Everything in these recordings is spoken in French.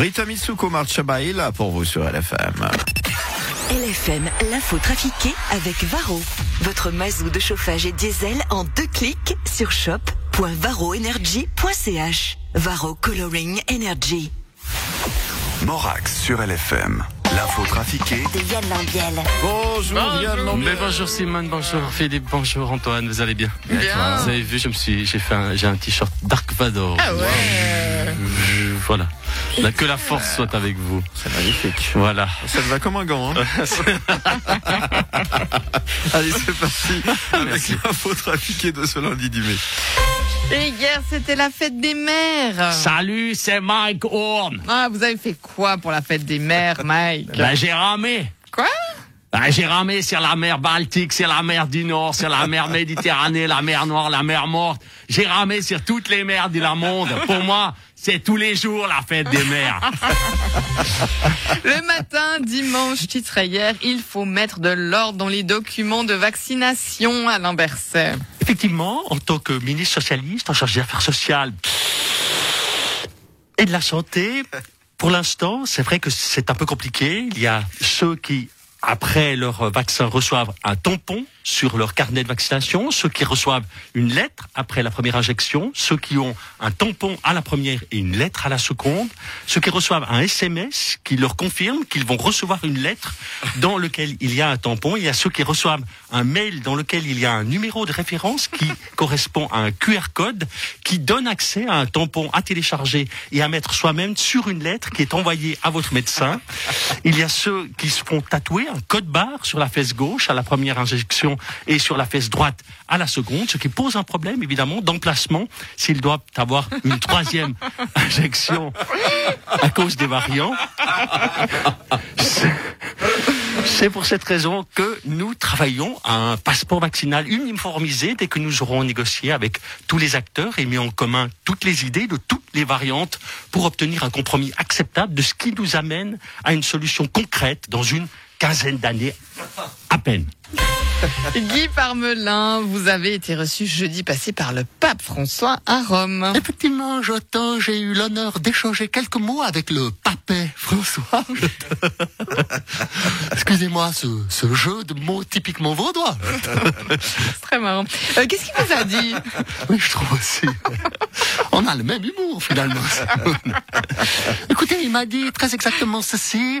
Rita Mitsuko Marchaba est là pour vous sur LFM. LFM, l'info trafiquée avec Varro. Votre mazou de chauffage et diesel en deux clics sur shop.varroenergy.ch. Varro Coloring Energy. Morax sur LFM. L'info trafiquée De Yann Lambiel. Bonjour, Yann Lambert. Mais bonjour Simone, bonjour Philippe, bonjour Antoine, vous allez bien? Bien. Vous avez vu, je me suis, j'ai fait j'ai un t-shirt Dark Vador. Ah ouais. Voilà. Là, que la force soit avec vous. C'est magnifique. Voilà. Ça te va comme un gant, hein Allez, c'est parti avec l'info trafiquée de ce lundi du mai. Et hier, c'était la fête des mères. Salut, c'est Mike Horn. Ah, vous avez fait quoi pour la fête des mères, Mike? Ben, j'ai ramé. Quoi? Ben, j'ai ramé sur la mer Baltique, sur la mer du Nord, sur la mer Méditerranée, la mer Noire, la mer Morte. J'ai ramé sur toutes les mers du monde. Pour moi, c'est tous les jours la fête des mers. Le matin, dimanche, titrait hier, il faut mettre de l'ordre dans les documents de vaccination, Alain Berset. Effectivement, en tant que ministre socialiste en charge des affaires sociales et de la santé, pour l'instant, c'est vrai que c'est un peu compliqué. Il y a ceux qui, après leur vaccin, reçoivent un tampon sur leur carnet de vaccination, ceux qui reçoivent une lettre après la première injection, ceux qui ont un tampon à la première et une lettre à la seconde, ceux qui reçoivent un SMS qui leur confirme qu'ils vont recevoir une lettre dans lequel il y a un tampon. Il y a ceux qui reçoivent un mail dans lequel il y a un numéro de référence qui correspond à un QR code qui donne accès à un tampon à télécharger et à mettre soi-même sur une lettre qui est envoyée à votre médecin. Il y a ceux qui se font tatouer un code barre sur la fesse gauche à la première injection et sur la fesse droite à la seconde, ce qui pose un problème évidemment d'emplacement s'ils doivent avoir une troisième injection à cause des variants. C'est- C'est pour cette raison que nous travaillons à un passeport vaccinal uniformisé dès que nous aurons négocié avec tous les acteurs et mis en commun toutes les idées de toutes les variantes pour obtenir un compromis acceptable de ce qui nous amène à une solution concrète dans une quinzaine d'années à peine. Guy Parmelin, vous avez été reçu jeudi passé par le pape François à Rome. Effectivement, Jotin, j'ai eu l'honneur d'échanger quelques mots avec le papet François. Excusez-moi, ce, ce jeu de mots typiquement vaudois. C'est très marrant. Euh, Qu'est-ce qu'il vous a dit? Oui, je trouve aussi. On a le même humour, finalement. Écoutez, il m'a dit très exactement ceci.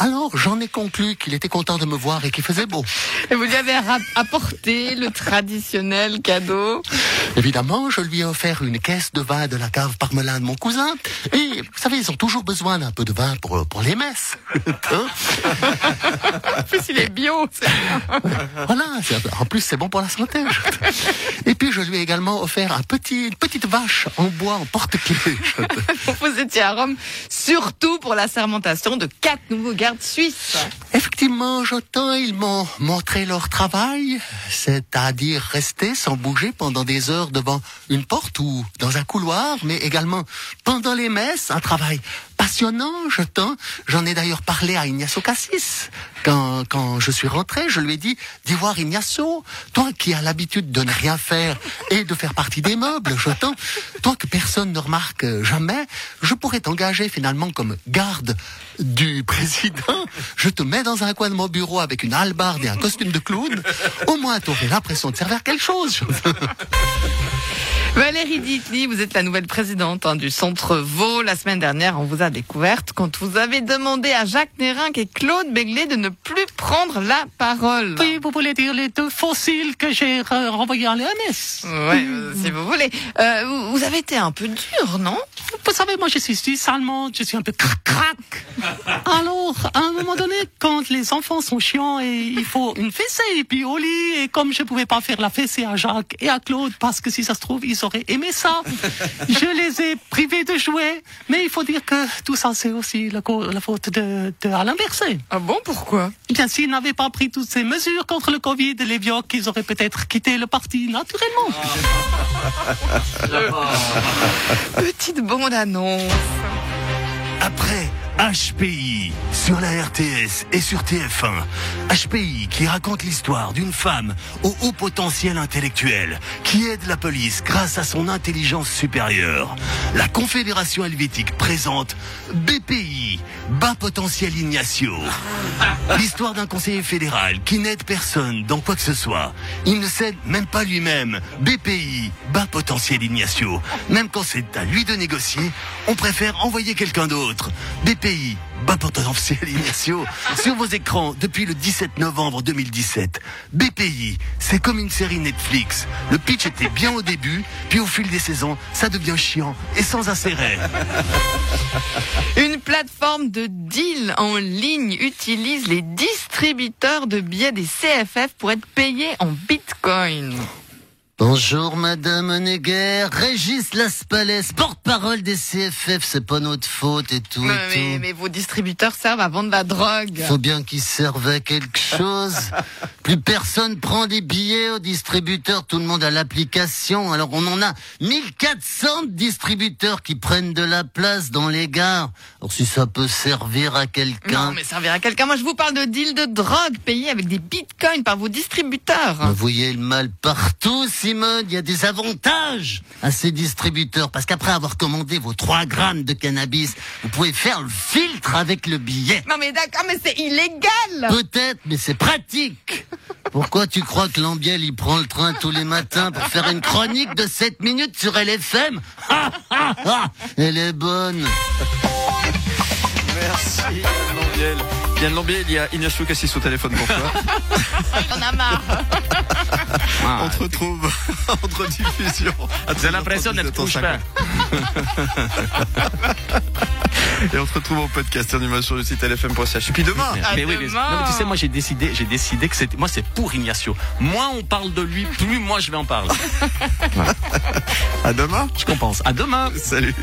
Alors, j'en ai conclu qu'il était content de me voir et qu'il faisait beau. Et vous lui avez apporté le traditionnel cadeau. Évidemment, je lui ai offert une caisse de vin de la cave Parmelin de mon cousin. Et vous savez, ils ont toujours besoin d'un peu de vin pour, pour les messes. Hein En plus, il est bio. c'est- voilà, en plus c'est bon pour la santé. Et puis je lui ai également offert un petit, une petite vache en bois en porte-clés. Vous étiez à Rome, surtout pour la sermentation de quatre nouveaux gardes suisses. Effectivement, Jotin, ils m'ont montré leur travail, c'est-à-dire rester sans bouger pendant des heures devant une porte ou dans un couloir, mais également pendant les messes, un travail passionnant, Jotin. J'en ai d'ailleurs parlé à Ignacio Cassis. Quand, quand je suis rentré, je lui ai dit d'y voir Ignacio, toi qui as l'habitude de ne rien faire et de faire partie des meubles, Jotin, toi que personne ne remarque jamais, je pourrais t'engager finalement comme garde du président. Je te mets dans un coin de mon bureau avec une hallebarde et un costume de clown. Au moins, tu aurais l'impression de servir quelque chose. Valérie Ditli, vous êtes la nouvelle présidente hein, du Centre Vaux. La semaine dernière, on vous a découverte quand vous avez demandé à Jacques Nérinck et Claude Béglé de ne plus prendre la parole. Oui, vous voulez dire les deux fossiles que j'ai re- renvoyés à l'EMS Ouais, euh, si vous voulez. Euh, vous- vous avez été un peu dur, non? Vous savez, moi je suis suisse allemande, je suis un peu crac-crac. Alors, à un moment donné, quand les enfants sont chiants et il faut une fessée et puis au lit, et comme je pouvais pas faire la fessée à Jacques et à Claude, parce que si ça se trouve, ils auraient aimé ça, je les ai privés de jouets. Mais il faut dire que tout ça, c'est aussi la, la faute de, de Alain Berset. Ah bon, pourquoi? Eh Bien, s'ils n'avaient pas pris toutes ces mesures contre le Covid et les vioques, ils auraient peut-être quitté le parti naturellement. Petite bande-annonce. Après HPI sur la RTS et sur TF1. HPI qui raconte l'histoire d'une femme au haut potentiel intellectuel qui aide la police grâce à son intelligence supérieure. La Confédération helvétique présente BPI, bas potentiel Ignacio. L'histoire d'un conseiller fédéral qui n'aide personne dans quoi que ce soit. Il ne cède même pas lui-même. BPI, bas potentiel Ignacio. Même quand c'est à lui de négocier, on préfère envoyer quelqu'un d'autre. BPI, bas potentiel Ignacio. Sur vos écrans depuis le 17 novembre 2017. BPI, c'est comme une série Netflix. Le pitch était bien au début, puis au fil des saisons, ça devient chiant et sans intérêt. Une plateforme de deal en ligne utilise les distributeurs de billets des CFF pour être payés en bitcoin. Bonjour Madame Neguer, Régis Laspalais, porte-parole des CFF, c'est pas notre faute et tout Mais, et mais- tout. mais vos distributeurs servent à vendre la drogue. Faut bien qu'ils servent à quelque chose. Plus personne prend des billets aux distributeurs, tout le monde a l'application. Alors on en a 1400 distributeurs qui prennent de la place dans les gares. Alors si ça peut servir à quelqu'un. Non, mais servir à quelqu'un. Moi, je vous parle de deal de drogue payés avec des bitcoins par vos distributeurs. Vous voyez le mal partout, Simone. Il y a des avantages à ces distributeurs. Parce qu'après avoir commandé vos 3 grammes de cannabis, vous pouvez faire le filtre avec le billet. Non, mais d'accord, mais c'est illégal. Peut-être, mais c'est pratique. Pourquoi tu crois que Lambiel, il prend le train tous les matins pour faire une chronique de 7 minutes sur LFM Ah, ah, ah Elle est bonne. Merci Yann Lambiel. Yann Lambiel, il y a Ignacio Cassis au téléphone pour toi. On a marre. On te retrouve entre diffusion. J'ai l'impression d'être couche-pain. Et on te retrouve au podcast animation du site lfm.ch. Et puis demain, À mais oui, mais, non, mais tu sais, moi j'ai décidé, j'ai décidé que c'était, moi c'est pour Ignacio. Moins on parle de lui, plus moi je vais en parler. à demain. Je compense. À demain. Salut.